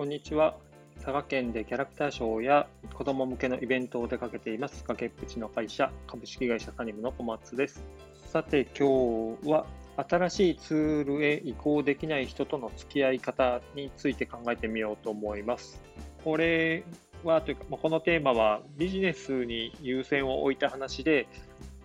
こんにちは。佐賀県でキャラクターショーや子供向けのイベントを出かけています崖っぷちの会社株式会社サニムの小松です。さて今日は新しいツールへ移行できない人との付き合い方について考えてみようと思います。これはというか、このテーマはビジネスに優先を置いた話で、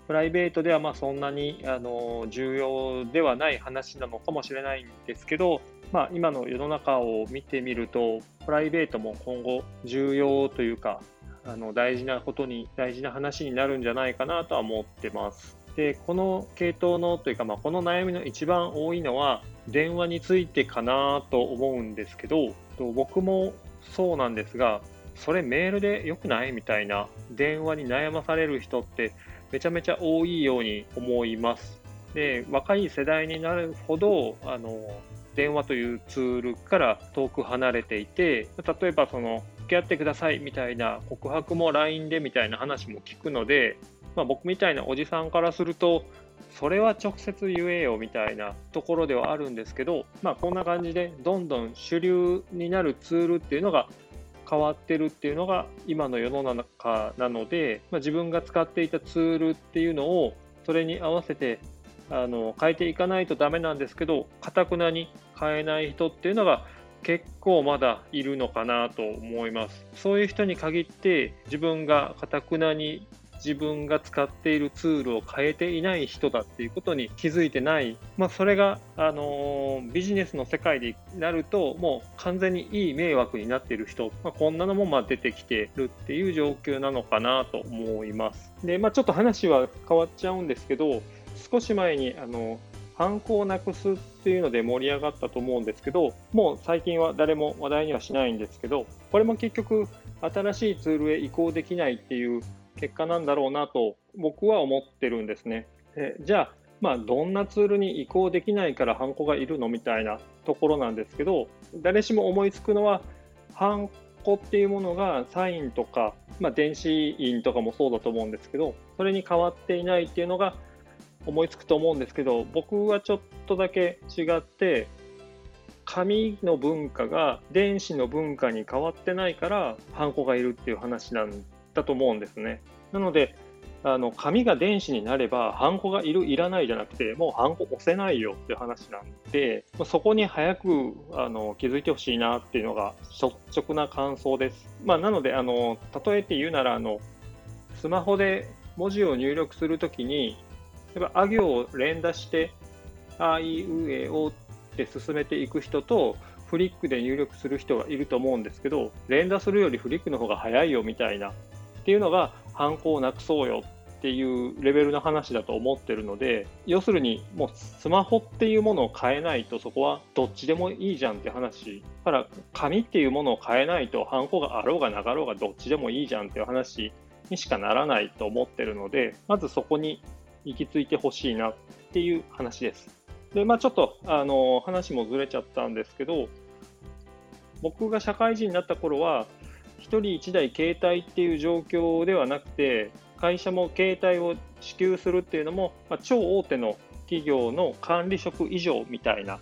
プライベートではまそんなにあの重要ではない話なのかもしれないんですけど、まあ、今の世の中を見てみると、プライベートも今後重要というか、あの大事なことに、大事な話になるんじゃないかなとは思ってます。で、この系統のというか、まあ、この悩みの一番多いのは、電話についてかなと思うんですけど、僕もそうなんですが、それメールで良くないみたいな電話に悩まされる人ってめちゃめちゃ多いように思います。で、若い世代になるほど、あの、電話というツールから遠く離れていて、例えばその、付き合ってくださいみたいな告白も LINE でみたいな話も聞くので、まあ、僕みたいなおじさんからすると、それは直接言えよみたいなところではあるんですけど、まあ、こんな感じでどんどん主流になるツールっていうのが変わってるっていうのが今の世の中なので、まあ、自分が使っていたツールっていうのをそれに合わせてあの変えていかないとダメなんですけどかたくなに変えない人っていうのが結構まだいるのかなと思いますそういう人に限って自分がかたくなに自分が使っているツールを変えていない人だっていうことに気づいてない、まあ、それが、あの、ビジネスの世界でなるともう完全にいい迷惑になっている人、まあ、こんなのもま出てきてるっていう状況なのかなと思います。で、まあ、ちょっと話は変わっちゃうんですけど少し前にあの犯行をなくすっていうので盛り上がったと思うんですけど、もう最近は誰も話題にはしないんですけど、これも結局新しいツールへ移行できないっていう結果なんだろうなと僕は思ってるんですね。でじゃあ、まあ、どんなツールに移行できないからハンコがいるのみたいなところなんですけど、誰しも思いつくのは、ハンコっていうものがサインとか、まあ、電子印とかもそうだと思うんですけど、それに変わっていないっていうのが思いつくと思うんですけど、僕はちょっとだけ違って、紙の文化が電子の文化に変わってないから、ハンコがいるっていう話なんだと思うんですね。なので、あの紙が電子になれば、ハンコがいる、いらないじゃなくて、もうハンコ押せないよっていう話なんで、そこに早くあの気づいてほしいなっていうのが率直な感想です。まあ、なのであの、例えて言うならあの、スマホで文字を入力するときに、やっぱ、あ行を連打して、あいうえおって進めていく人と、フリックで入力する人がいると思うんですけど、連打するよりフリックの方が早いよみたいなっていうのが犯行をなくそうよっていうレベルの話だと思ってるので要するにもうスマホっていうものを変えないとそこはどっちでもいいじゃんって話だから紙っていうものを変えないとハンコがあろうがなかろうがどっちでもいいじゃんっていう話にしかならないと思ってるのでまずそこに行き着いてほしいなっていう話です。で、まあちょっとあの話もずれちゃったんですけど僕が社会人になった頃は1人1台携帯っていう状況ではなくて、会社も携帯を支給するっていうのも、まあ、超大手の企業の管理職以上みたいな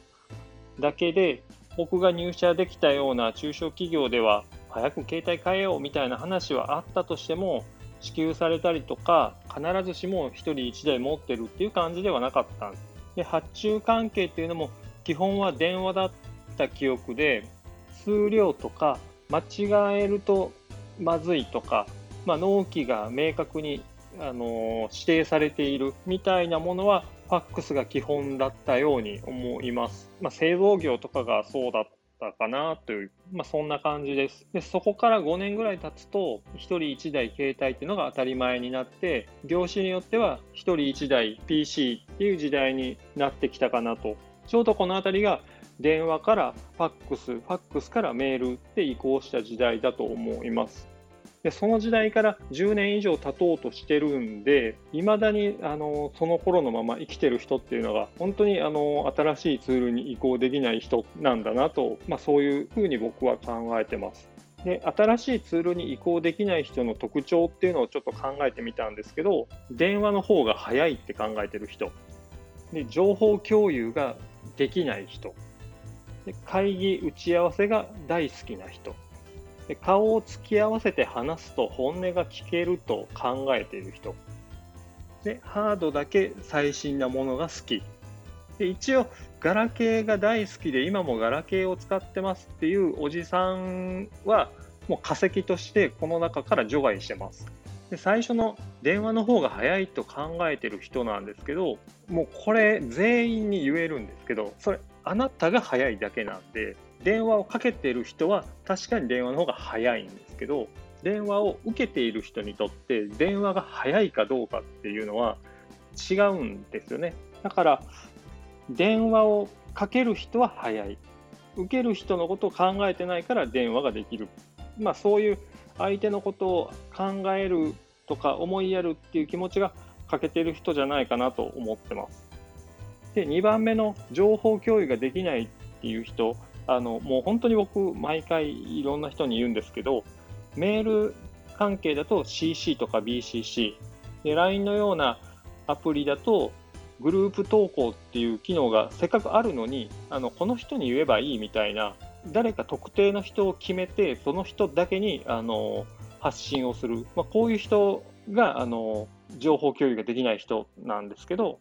だけで、僕が入社できたような中小企業では、早く携帯変えようみたいな話はあったとしても、支給されたりとか、必ずしも1人1台持ってるっていう感じではなかったんです。で発注関係っていうのも、基本は電話だった記憶で、数量とか間違えるとまずいとか、まあ、納期が明確に、あの指定されているみたいなものはファックスが基本だったように思います。まあ、製造業とかがそうだったかなという、まあ、そんな感じです。でそこから5年ぐらい経つと、1人1台携帯っていうのが当たり前になって、業種によっては1人1台 PC っていう時代になってきたかなと。ちょうどこの辺りが電話からファックス、ファックスからメールって移行した時代だと思います。でその時代から10年以上経とうとしてるんで、いまだにあのその頃のまま生きてる人っていうのが、本当にあの新しいツールに移行できない人なんだなと、まあ、そういうふうに僕は考えてます。で新しいツールに移行できない人の特徴っていうのをちょっと考えてみたんですけど、電話の方が早いって考えてる人、で情報共有ができない人、で会議打ち合わせが大好きな人。で顔を突き合わせて話すと本音が聞けると考えている人。でハードだけ最新なものが好き。で一応ガラケーが大好きで今もガラケーを使ってますっていうおじさんはもう化石としてこの中から除外してます。で最初の電話の方が早いと考えてる人なんですけどもうこれ全員に言えるんですけどそれあなたが早いだけなんで電話をかけてる人は確かに電話の方が早いんですけど電話を受けている人にとって電話が早いかどうかっていうのは違うんですよね。だから電話をかける人は早い。受ける人のことを考えてないから電話ができる。まあそういう相手のことを考えるとか思いやるっていう気持ちが欠けてる人じゃないかなと思ってます。で2番目の情報共有ができないっていう人あのもう本当に僕毎回いろんな人に言うんですけどメール関係だと CC とか BCC、LINE のようなアプリだとグループ投稿っていう機能がせっかくあるのにあのこの人に言えばいいみたいな誰か特定の人を決めてその人だけにあの発信をする、まあ、こういう人があの情報共有ができない人なんですけど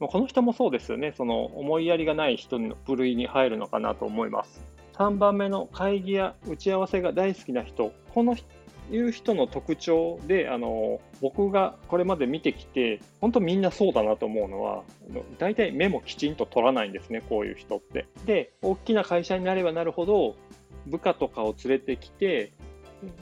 まこの人もそうですよね、その思いやりがない人の部類に入るのかなと思います。3番目の会議や打ち合わせが大好きな人、このいう人の特徴であの僕がこれまで見てきて本当みんなそうだなと思うのは大体メモきちんと取らないんですねこういう人って。で大きな会社になればなるほど部下とかを連れてきて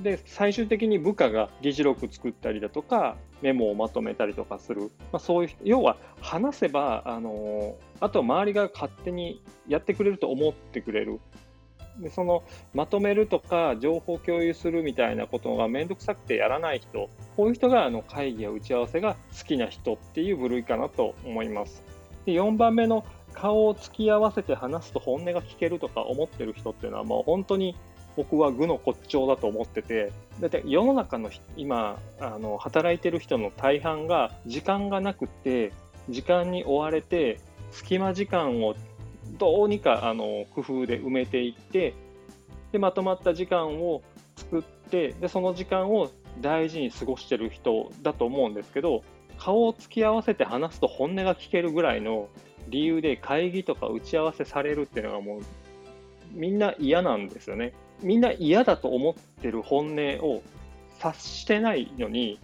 で最終的に部下が議事録作ったりだとかメモをまとめたりとかする、まあ、そういう要は話せばあのあと周りが勝手にやってくれると思ってくれる。でそのまとめるとか情報共有するみたいなことが面倒くさくてやらない人。こういう人があの会議や打ち合わせが好きな人っていう部類かなと思います。で4番目の顔を突き合わせて話すと本音が聞けるとか思ってる人っていうのはもう本当に僕は愚の骨頂だと思っててだって世の中の今あの働いてる人の大半が時間がなくて時間に追われて隙間時間をどうにかあの工夫で埋めていってでまとまった時間を作ってでその時間を大事に過ごしてる人だと思うんですけど顔を突き合わせて話すと本音が聞けるぐらいの理由で会議とか打ち合わせされるっていうのがもうみんな嫌なんですよね。みんな嫌だと思ってる本音を察してないのに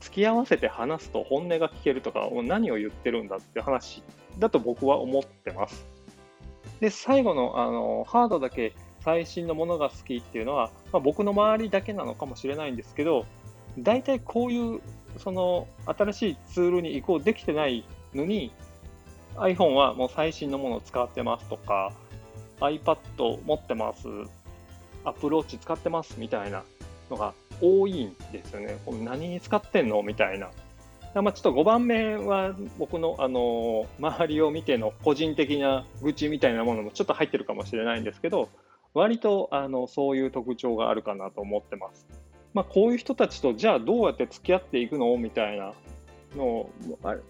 付き合わせて話すと本音が聞けるとか何を言ってるんだって話だと僕は思ってます。で最後のあのハードだけ最新のものが好きっていうのは、まあ、僕の周りだけなのかもしれないんですけど大体こういうその新しいツールに移行できてないのに iPhone はもう最新のものを使ってますとか iPad 持ってます、Apple Watch 使ってますみたいなのが多いんですよね。何に使ってんのみたいな。まあ、ちょっと5番目は僕の、あの周りを見ての個人的な愚痴みたいなものもちょっと入ってるかもしれないんですけど、割とあのそういう特徴があるかなと思ってます。まあ、こういう人たちとじゃあどうやって付き合っていくのみたいなのを、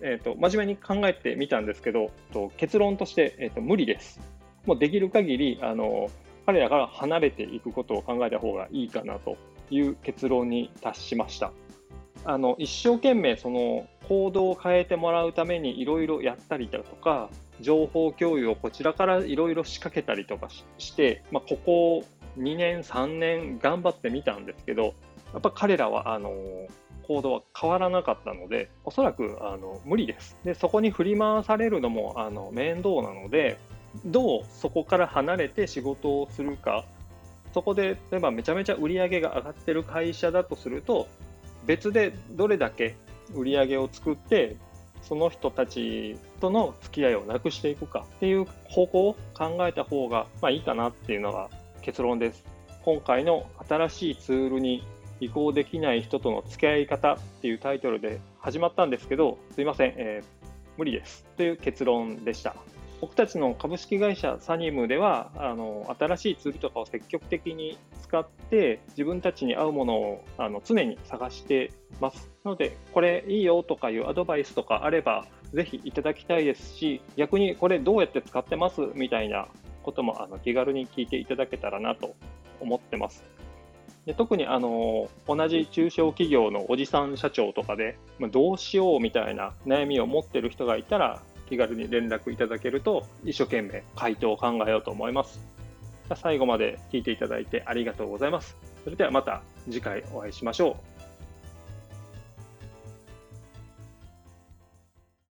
えーと、真面目に考えてみたんですけど、と結論として、えーと無理です。もうできる限りあの彼らから離れていくことを考えた方がいいかなという結論に達しました。あの一生懸命その行動を変えてもらうためにいろいろやったりだとか情報共有をこちらからいろいろ仕掛けたりとかして、まあ、ここ2年3年頑張ってみたんですけどやっぱ彼らはあの行動は変わらなかったのでおそらくあの無理ですでそこに振り回されるのもあの面倒なのでどうそこから離れて仕事をするか、そこで例えばめちゃめちゃ売り上げが上がってる会社だとすると、別でどれだけ売り上げを作って、その人たちとの付き合いをなくしていくかっていう方向を考えた方がまあいいかなっていうのが結論です。今回の新しいツールに移行できない人との付き合い方っていうタイトルで始まったんですけど、すいません、えー、無理ですという結論でした。僕たちの株式会社サニムではあの新しいツールとかを積極的に使って自分たちに合うものをあの常に探してます。なのでこれいいよとかいうアドバイスとかあればぜひいただきたいですし逆にこれどうやって使ってます？みたいなこともあの気軽に聞いていただけたらなと思ってます。で特にあの同じ中小企業のおじさん社長とかで、まあ、どうしようみたいな悩みを持ってる人がいたら気軽に連絡いただけると一生懸命回答を考えようと思います。最後まで聞いていただいてありがとうございます。それではまた次回お会いしましょう。